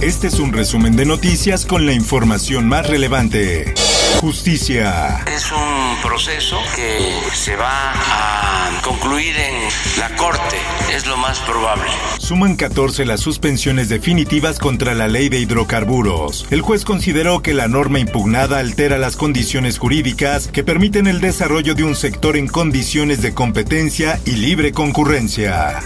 Este es un resumen de noticias con la información más relevante. Justicia. Es un proceso que se va a concluir en la Corte, es lo más probable. Suman 14 las suspensiones definitivas contra la ley de hidrocarburos. El juez consideró que la norma impugnada altera las condiciones jurídicas que permiten el desarrollo de un sector en condiciones de competencia y libre concurrencia.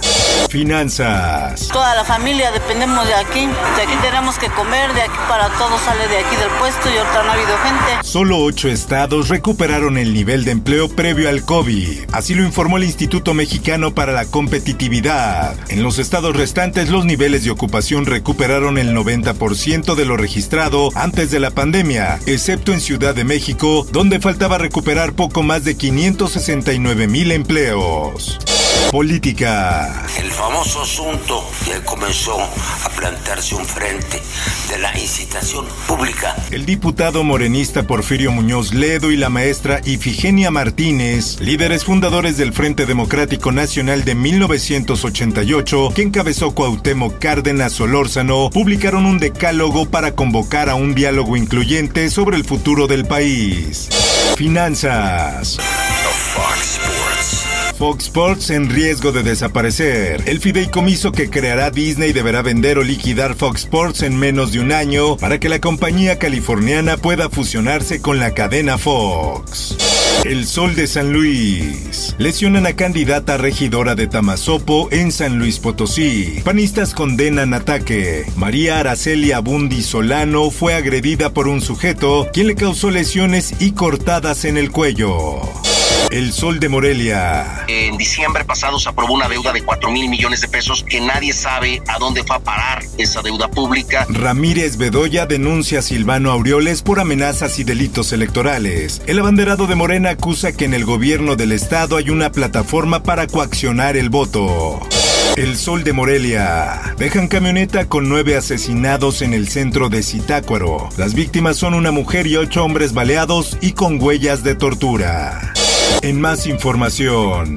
Finanzas. Toda la familia dependemos de aquí. De aquí tenemos que comer, de aquí para todo sale de aquí del puesto y ahorita no ha habido gente. Solo ocho estados recuperaron el nivel de empleo previo al COVID. Así lo informó el Instituto Mexicano para la Competitividad. En los estados restantes, los niveles de ocupación recuperaron el 90% de lo registrado antes de la pandemia, excepto en Ciudad de México, donde faltaba recuperar poco más de 569 mil empleos. Política. El famoso asunto que comenzó a plantearse un frente de la incitación pública. El diputado morenista Porfirio Muñoz Ledo y la maestra Ifigenia Martínez, líderes fundadores del Frente Democrático Nacional de 1988, que encabezó Cuauhtémoc Cárdenas Solórzano, publicaron un decálogo para convocar a un diálogo incluyente sobre el futuro del país. Finanzas. Fox Sports en riesgo de desaparecer. El fideicomiso que creará Disney deberá vender o liquidar Fox Sports en menos de un año para que la compañía californiana pueda fusionarse con la cadena Fox. El Sol de San Luis. Lesionan a candidata regidora de Tamazopo en San Luis Potosí. Panistas condenan ataque. María Araceli Abundi Solano fue agredida por un sujeto quien le causó lesiones y cortadas en el cuello. El Sol de Morelia. En diciembre pasado se aprobó una deuda de 4 mil millones de pesos que nadie sabe a dónde fue a parar esa deuda pública. Ramírez Bedoya denuncia a Silvano Aureoles por amenazas y delitos electorales. El abanderado de Morena acusa que en el gobierno del estado hay una plataforma para coaccionar el voto. El Sol de Morelia. Dejan camioneta con nueve asesinados en el centro de Zitácuaro. Las víctimas son una mujer y ocho hombres baleados y con huellas de tortura. En más información.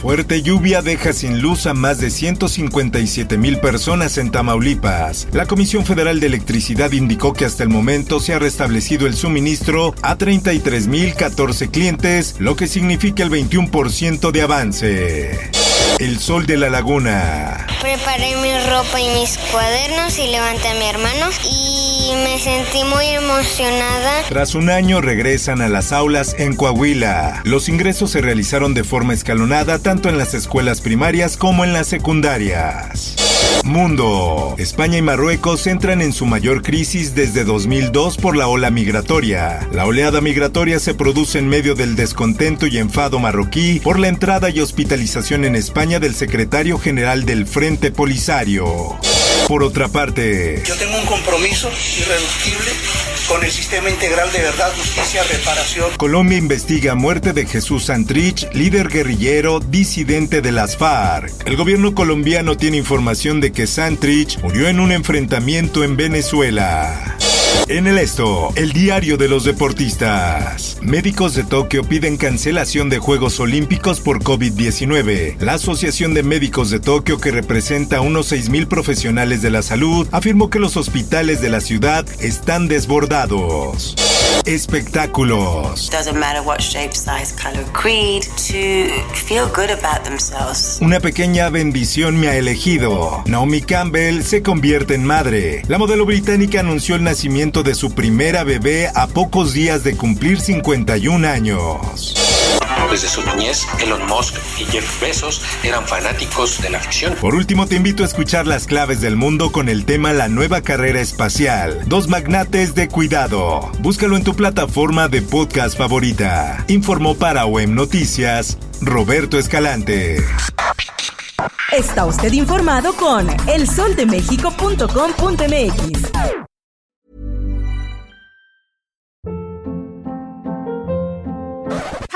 Fuerte lluvia deja sin luz a más de 157 mil personas en Tamaulipas. La Comisión Federal de Electricidad indicó que hasta el momento se ha restablecido el suministro a 33 mil 14 clientes, lo que significa el 21% de avance. El Sol de la Laguna. Preparé mi ropa y mis cuadernos y levanté a mi hermano y sentí muy emocionada. Tras un año regresan a las aulas en Coahuila. Los ingresos se realizaron de forma escalonada tanto en las escuelas primarias como en las secundarias. Mundo. España y Marruecos entran en su mayor crisis desde 2002 por la ola migratoria. La oleada migratoria se produce en medio del descontento y enfado marroquí por la entrada y hospitalización en España del secretario general del Frente Polisario. Por otra parte, yo tengo un compromiso irreductible con el sistema integral de verdad, justicia, reparación. Colombia investiga muerte de Jesús Santrich, líder guerrillero disidente de las FARC. El gobierno colombiano tiene información de que Santrich murió en un enfrentamiento en Venezuela. En el esto, el diario de los deportistas. Médicos de Tokio piden cancelación de Juegos Olímpicos por COVID-19. La Asociación de Médicos de Tokio, que representa a unos 6.000 profesionales de la salud, afirmó que los hospitales de la ciudad están desbordados. Espectáculos. Una pequeña bendición me ha elegido. Naomi Campbell se convierte en madre. La modelo británica anunció el nacimiento de su primera bebé a pocos días de cumplir 51 años. Desde su niñez, Elon Musk y Jeff Bezos eran fanáticos de la ficción. Por último, te invito a escuchar las claves del mundo con el tema La nueva carrera espacial. Dos magnates de cuidado. Búscalo en tu plataforma de podcast favorita. Informó para OEM Noticias Roberto Escalante. está usted informado con elsoldemexico.com.mx.